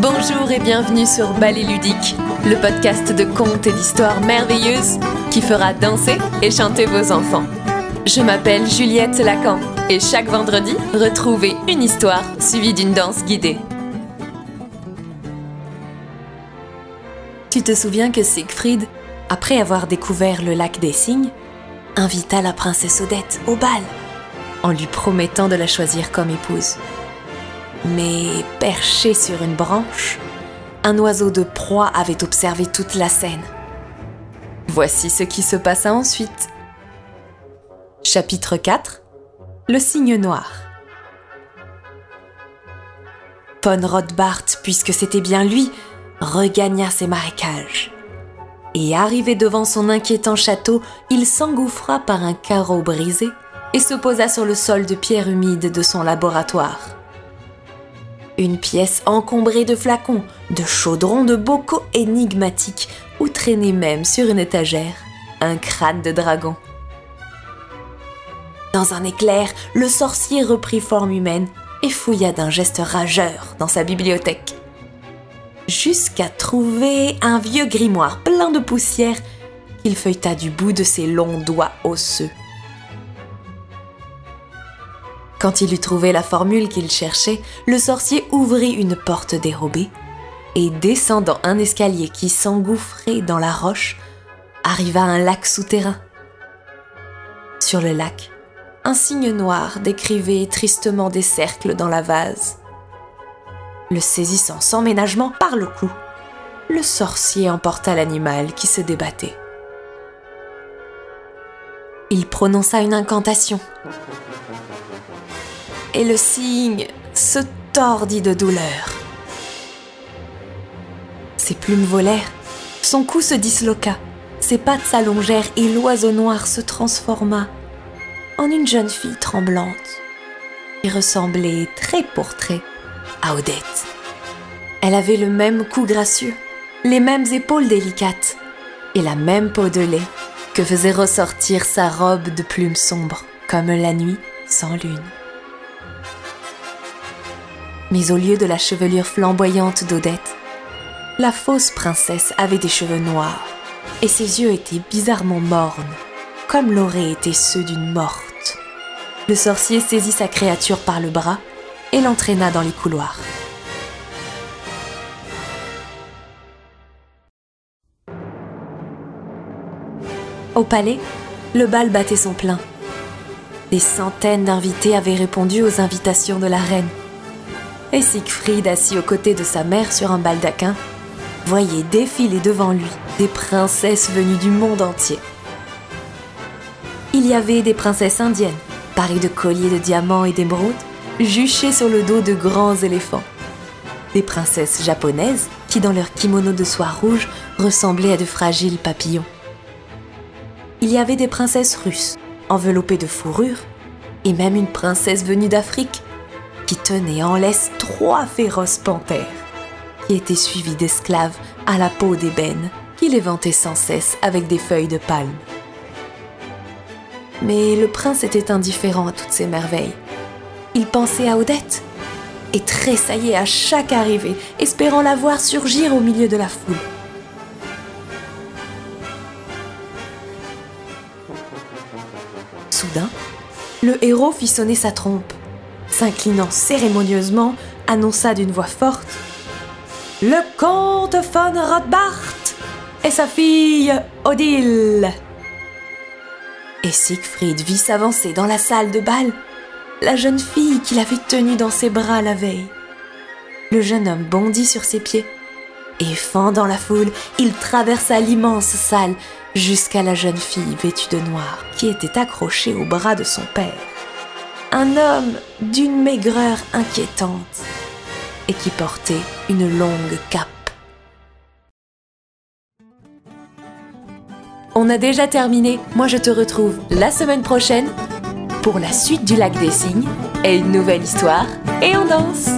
Bonjour et bienvenue sur Ballet Ludique, le podcast de contes et d'histoires merveilleuses qui fera danser et chanter vos enfants. Je m'appelle Juliette Lacan et chaque vendredi, retrouvez une histoire suivie d'une danse guidée. Tu te souviens que Siegfried, après avoir découvert le lac des cygnes, invita la princesse Odette au bal en lui promettant de la choisir comme épouse. Mais perché sur une branche, un oiseau de proie avait observé toute la scène. Voici ce qui se passa ensuite. Chapitre 4 Le cygne noir. Von Rothbart, puisque c'était bien lui, regagna ses marécages. Et arrivé devant son inquiétant château, il s'engouffra par un carreau brisé et se posa sur le sol de pierre humide de son laboratoire. Une pièce encombrée de flacons, de chaudrons, de bocaux énigmatiques, où traînait même sur une étagère un crâne de dragon. Dans un éclair, le sorcier reprit forme humaine et fouilla d'un geste rageur dans sa bibliothèque. Jusqu'à trouver un vieux grimoire plein de poussière qu'il feuilleta du bout de ses longs doigts osseux. Quand il eut trouvé la formule qu'il cherchait, le sorcier ouvrit une porte dérobée et descendant un escalier qui s'engouffrait dans la roche, arriva à un lac souterrain. Sur le lac, un cygne noir décrivait tristement des cercles dans la vase. Le saisissant sans ménagement par le cou, le sorcier emporta l'animal qui se débattait. Il prononça une incantation et le cygne se tordit de douleur. Ses plumes volèrent, son cou se disloqua, ses pattes s'allongèrent et l'oiseau noir se transforma en une jeune fille tremblante qui ressemblait trait pour trait à Odette. Elle avait le même cou gracieux, les mêmes épaules délicates et la même peau de lait que faisait ressortir sa robe de plumes sombres comme la nuit sans lune. Mais au lieu de la chevelure flamboyante d'Odette, la fausse princesse avait des cheveux noirs et ses yeux étaient bizarrement mornes, comme l'auraient été ceux d'une morte. Le sorcier saisit sa créature par le bras et l'entraîna dans les couloirs. Au palais, le bal battait son plein. Des centaines d'invités avaient répondu aux invitations de la reine et Siegfried, assis aux côtés de sa mère sur un baldaquin, voyait défiler devant lui des princesses venues du monde entier. Il y avait des princesses indiennes, parées de colliers de diamants et d'émeraudes, juchées sur le dos de grands éléphants. Des princesses japonaises qui, dans leur kimono de soie rouge, ressemblaient à de fragiles papillons. Il y avait des princesses russes, enveloppées de fourrure, et même une princesse venue d'Afrique, tenait en laisse trois féroces panthères, qui étaient suivies d'esclaves à la peau d'ébène, qui les vantaient sans cesse avec des feuilles de palme. Mais le prince était indifférent à toutes ces merveilles. Il pensait à Odette et tressaillait à chaque arrivée, espérant la voir surgir au milieu de la foule. Soudain, le héros fit sonner sa trompe s'inclinant cérémonieusement, annonça d'une voix forte Le comte von Rothbart et sa fille Odile. Et Siegfried vit s'avancer dans la salle de bal la jeune fille qu'il avait tenue dans ses bras la veille. Le jeune homme bondit sur ses pieds et, fendant la foule, il traversa l'immense salle jusqu'à la jeune fille vêtue de noir qui était accrochée au bras de son père un homme d'une maigreur inquiétante et qui portait une longue cape. On a déjà terminé, moi je te retrouve la semaine prochaine pour la suite du lac des cygnes et une nouvelle histoire. Et on danse